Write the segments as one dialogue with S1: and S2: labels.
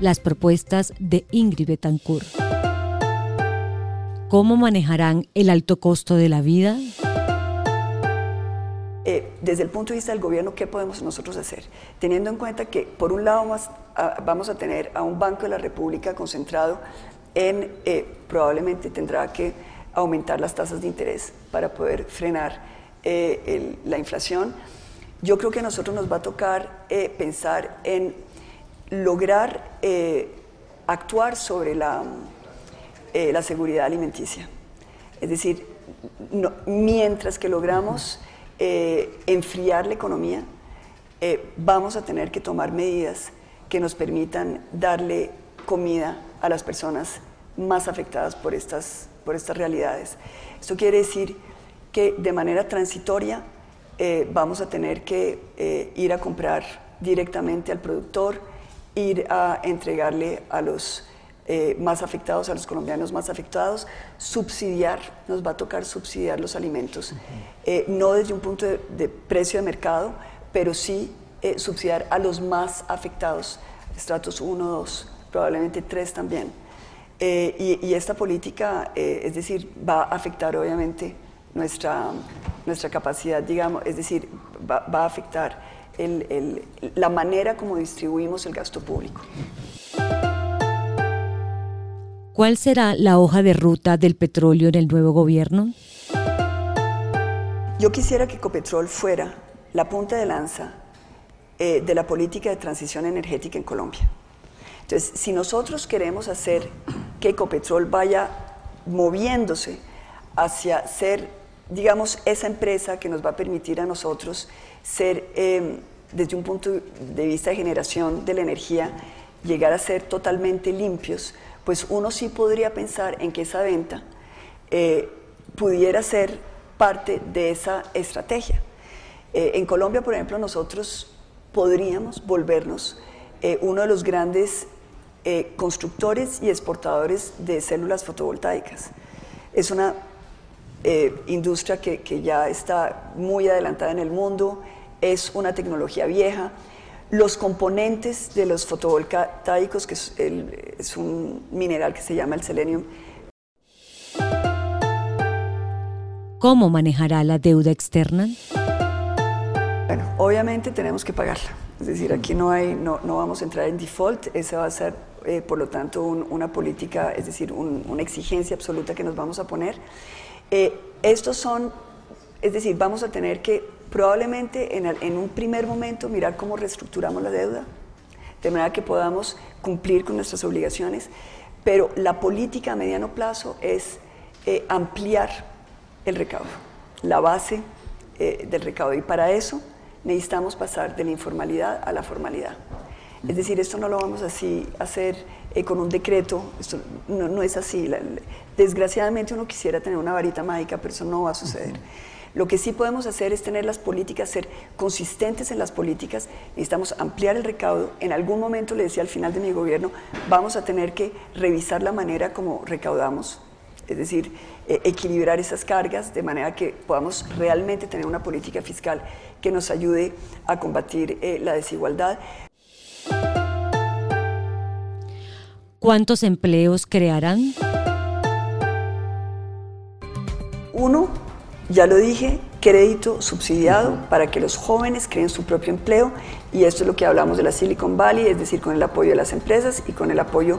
S1: las propuestas de Ingrid Betancourt. ¿Cómo manejarán el alto costo de la vida?
S2: Eh, desde el punto de vista del gobierno, ¿qué podemos nosotros hacer? Teniendo en cuenta que, por un lado, vamos a tener a un Banco de la República concentrado en, eh, probablemente tendrá que aumentar las tasas de interés para poder frenar eh, la inflación. Yo creo que a nosotros nos va a tocar pensar en lograr actuar sobre la, la, seguridad alimenticia. Es decir, mientras que logramos eh, enfriar la economía, eh, vamos a tener que tomar medidas que nos permitan darle comida a las personas más afectadas por estas, por estas realidades. Esto quiere decir que de manera transitoria eh, vamos a tener que ir a comprar directamente al productor, ir a entregarle a los eh, más afectados, a los colombianos más afectados, subsidiar, nos va a tocar subsidiar los alimentos, eh, no desde un punto de, precio de mercado, pero sí eh, subsidiar a los más afectados, estratos 1, 2, probablemente 3 también. Y, esta política, es decir, va a afectar obviamente nuestra, nuestra capacidad, digamos, es decir, va, a afectar la manera como distribuimos el gasto público.
S1: ¿Cuál será la hoja de ruta del petróleo en el nuevo gobierno?
S2: Yo quisiera que Ecopetrol fuera la punta de lanza eh, de la política de transición energética en Colombia. Entonces, si nosotros queremos hacer que Ecopetrol vaya moviéndose hacia ser, digamos, esa empresa que nos va a permitir a nosotros ser, em, desde un punto de vista de generación de la energía, llegar a ser totalmente limpios, pues uno sí podría pensar en que esa venta eh, pudiera ser parte de esa estrategia. Eh, en Colombia, por ejemplo, nosotros podríamos volvernos eh, uno de los grandes constructores y exportadores de células fotovoltaicas. Es una industria que, que ya está muy adelantada en el mundo, es una tecnología vieja, los componentes de los fotovoltaicos, que es, un mineral que se llama el selenium.
S1: ¿Cómo manejará la deuda externa?
S2: Bueno, obviamente tenemos que pagarla. Es decir, aquí no, hay, no, no vamos a entrar en default, esa va a ser, eh, por lo tanto, una política, es decir, una exigencia absoluta que nos vamos a poner. Eh, estos son, es decir, vamos a tener que probablemente en, un primer momento mirar cómo reestructuramos la deuda, de manera que podamos cumplir con nuestras obligaciones, pero la política a mediano plazo es eh, ampliar el recaudo, la base eh, del recaudo, y para eso necesitamos pasar de la informalidad a la formalidad. Es decir, esto no lo vamos así a hacer eh, con un decreto, esto no, es así. desgraciadamente uno quisiera tener una varita mágica, pero eso no va a suceder. Lo que sí podemos hacer es tener las políticas, ser consistentes en las políticas, necesitamos ampliar el recaudo. En algún momento, le decía al final de mi gobierno, vamos a tener que revisar la manera como recaudamos, es decir, eh, equilibrar esas cargas de manera que podamos realmente tener una política fiscal que nos ayude a combatir eh, la desigualdad.
S1: ¿Cuántos empleos crearán?
S2: Uno, ya lo dije, crédito subsidiado para que los jóvenes creen su propio empleo y esto es lo que hablamos de la Silicon Valley, es decir, con el apoyo de las empresas y con el apoyo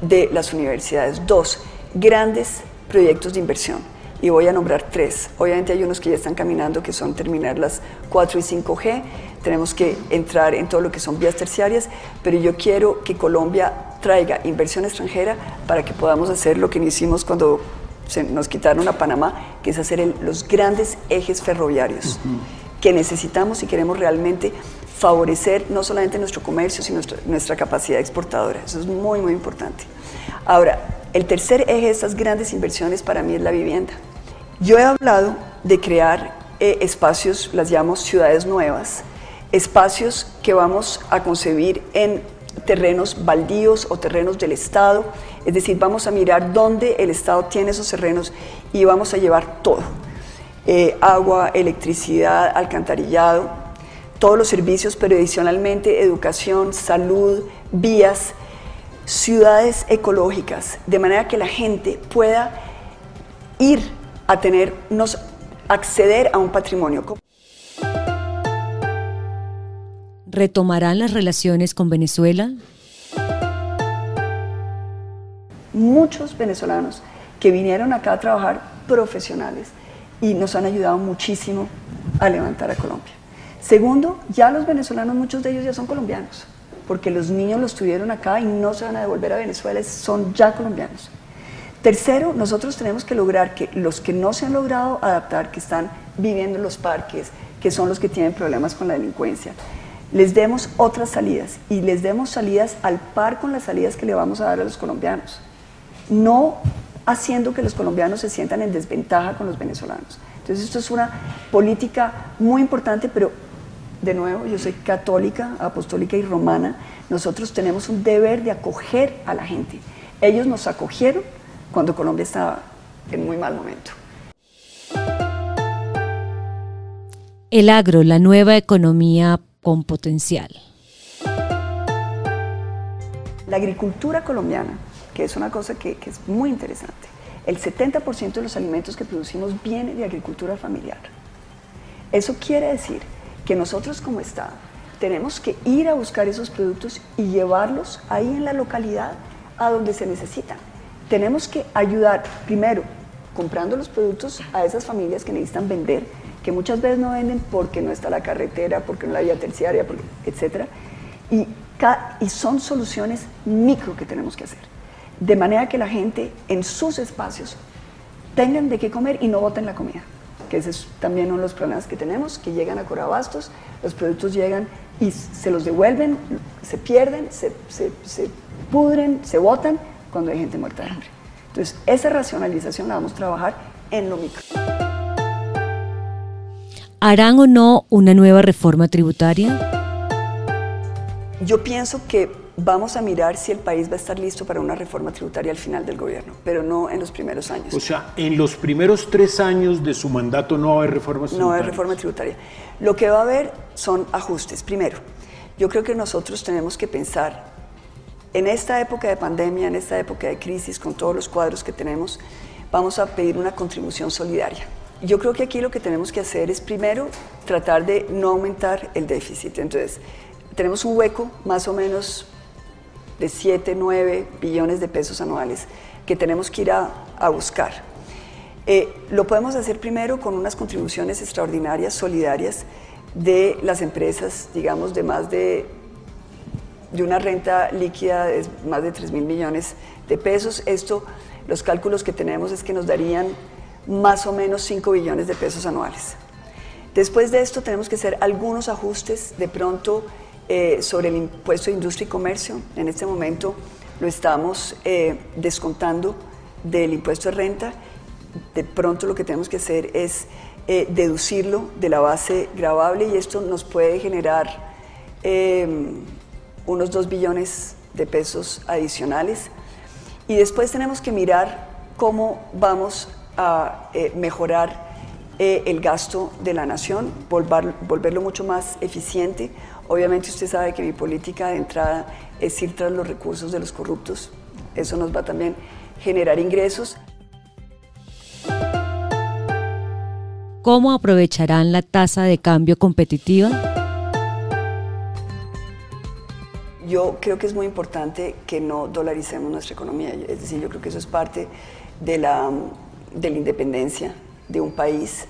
S2: de las universidades. Dos, grandes proyectos de inversión y voy a nombrar tres. Obviamente hay unos que ya están caminando, que son terminar las 4 y 5G, tenemos que entrar en todo lo que son vías terciarias, pero yo quiero que Colombia traiga inversión extranjera para que podamos hacer lo que hicimos cuando nos quitaron a Panamá, que es hacer los grandes ejes ferroviarios que necesitamos y queremos realmente favorecer no solamente nuestro comercio, sino nuestra, capacidad exportadora. Eso es muy, muy importante. Ahora, el tercer eje de estas grandes inversiones para mí es la vivienda. Yo he hablado de crear eh, espacios, las llamo ciudades nuevas, espacios que vamos a concebir en terrenos baldíos o terrenos del Estado, es decir, vamos a mirar dónde el Estado tiene esos terrenos y vamos a llevar todo, eh, agua, electricidad, alcantarillado, todos los servicios, pero adicionalmente educación, salud, vías, ciudades ecológicas, de manera que la gente pueda ir a tener, acceder a un patrimonio.
S1: ¿Retomarán las relaciones con Venezuela?
S2: Muchos venezolanos que vinieron acá a trabajar profesionales y nos han ayudado muchísimo a levantar a Colombia. Segundo, ya los venezolanos, muchos de ellos ya son colombianos, porque los niños los tuvieron acá y no se van a devolver a Venezuela, son ya colombianos. Tercero, nosotros tenemos que lograr que los que no se han logrado adaptar, que están viviendo en los parques, que son los que tienen problemas con la delincuencia, les demos otras salidas y les demos salidas al par con las salidas que le vamos a dar a los colombianos. No haciendo que los colombianos se sientan en desventaja con los venezolanos. Entonces esto es una política muy importante, pero de nuevo, yo soy católica, apostólica y romana. Nosotros tenemos un deber de acoger a la gente. Ellos nos acogieron cuando Colombia estaba en muy mal momento.
S1: El agro, la nueva economía con potencial.
S2: La agricultura colombiana, que es una cosa que, que es muy interesante, el 70% de los alimentos que producimos viene de agricultura familiar. Eso quiere decir que nosotros como Estado tenemos que ir a buscar esos productos y llevarlos ahí en la localidad a donde se necesitan. Tenemos que ayudar, primero, comprando los productos a esas familias que necesitan vender, que muchas veces no venden porque no está la carretera, porque no la vía terciaria, etc. Y, y son soluciones micro que tenemos que hacer. De manera que la gente en sus espacios tengan de qué comer y no boten la comida. Que ese es también uno de los problemas que tenemos, que llegan a Corabastos, los productos llegan y se los devuelven, se pierden, se, se, se pudren, se botan cuando hay gente muerta de hambre. Entonces, esa racionalización la vamos a trabajar en lo micro.
S1: ¿Harán o no una nueva reforma tributaria?
S2: Yo pienso que vamos a mirar si el país va a estar listo para una reforma tributaria al final del gobierno, pero no en los primeros años.
S3: O sea, en los primeros tres años de su mandato no va a haber reforma tributaria.
S2: No va a haber reforma tributaria. Lo que va a haber son ajustes. Primero, yo creo que nosotros tenemos que pensar en esta época de pandemia, en esta época de crisis, con todos los cuadros que tenemos, vamos a pedir una contribución solidaria. Yo creo que aquí lo que tenemos que hacer es primero tratar de no aumentar el déficit. Entonces, tenemos un hueco más o menos de 7, 9 billones de pesos anuales que tenemos que ir a, buscar. Eh, lo podemos hacer primero con unas contribuciones extraordinarias, solidarias, de las empresas, digamos, de más de de una renta líquida de más de 3 mil millones de pesos. Esto, los cálculos que tenemos es que nos darían más o menos 5 billones de pesos anuales. Después de esto tenemos que hacer algunos ajustes de pronto eh, sobre el impuesto de industria y comercio. En este momento lo estamos eh, descontando del impuesto de renta. De pronto lo que tenemos que hacer es eh, deducirlo de la base grabable y esto nos puede generar unos 2 billones de pesos adicionales. Y después tenemos que mirar cómo vamos a eh, mejorar eh, el gasto de la nación, volverlo mucho más eficiente. Obviamente usted sabe que mi política de entrada es ir tras los recursos de los corruptos. Eso nos va también a generar ingresos.
S1: ¿Cómo aprovecharán la tasa de cambio competitiva?
S2: Yo creo que es muy importante que no dolaricemos nuestra economía, es decir, yo creo que eso es parte de la, de la independencia de un país.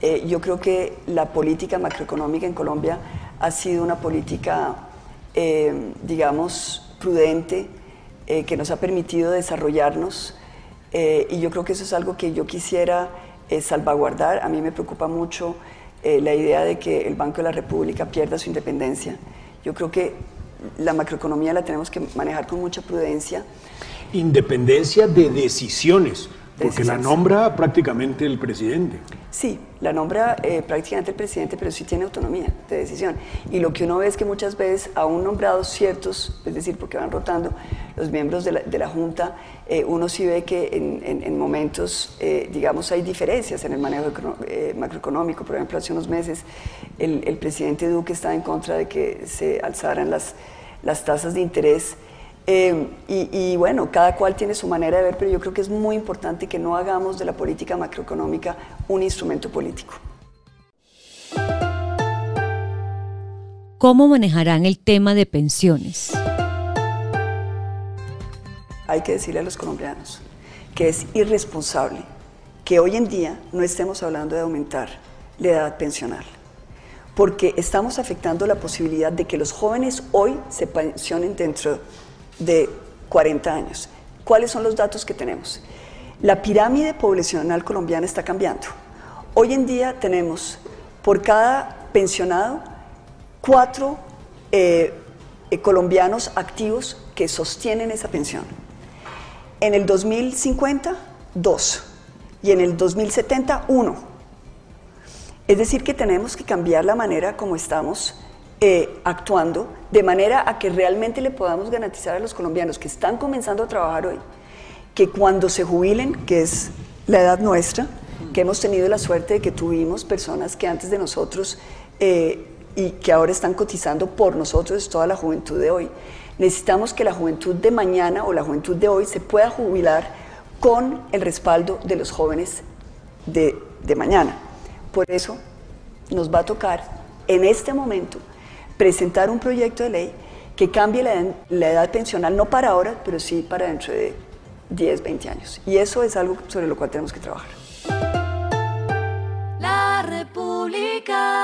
S2: Eh, yo creo que la política macroeconómica en Colombia ha sido una política, eh, digamos, prudente, eh, que nos ha permitido desarrollarnos y yo creo que eso es algo que yo quisiera salvaguardar. A mí me preocupa mucho la idea de que el Banco de la República pierda su independencia. Yo creo que la macroeconomía la tenemos que manejar con mucha prudencia.
S3: Independencia de decisiones, porque la nombra prácticamente el presidente.
S2: Sí, la nombra eh, prácticamente el presidente, pero sí tiene autonomía de decisión. Y lo que uno ve es que muchas veces, aún nombrados ciertos, es decir, porque van rotando los miembros de la, Junta, eh, uno sí ve que en, momentos, eh, digamos, hay diferencias en el manejo macroeconómico. Por ejemplo, hace unos meses el, el presidente Duque estaba en contra de que se alzaran las, las tasas de interés Eh, y, bueno, cada cual tiene su manera de ver, pero yo creo que es muy importante que no hagamos de la política macroeconómica un instrumento político.
S1: ¿Cómo manejarán el tema de pensiones?
S2: Hay que decirle a los colombianos que es irresponsable que hoy en día no estemos hablando de aumentar la edad pensional, porque estamos afectando la posibilidad de que los jóvenes hoy se pensionen dentro de 40 años. ¿Cuáles son los datos que tenemos? La pirámide poblacional colombiana está cambiando. Hoy en día tenemos por cada pensionado cuatro eh, eh, colombianos activos que sostienen esa pensión. En el 2050, dos. Y en el 2070, uno. Es decir, que tenemos que cambiar la manera como estamos eh, actuando de manera a que realmente le podamos garantizar a los colombianos que están comenzando a trabajar hoy, que cuando se jubilen, que es la edad nuestra, que hemos tenido la suerte de que tuvimos personas que antes de nosotros eh, y que ahora están cotizando por nosotros, toda la juventud de hoy. Necesitamos que la juventud de mañana o la juventud de hoy se pueda jubilar con el respaldo de los jóvenes de, de mañana. Por eso nos va a tocar en este momento presentar un proyecto de ley que cambie la, edad pensional, no para ahora, pero sí para dentro de 10, 20 años. Y eso es algo sobre lo cual tenemos que trabajar. La República.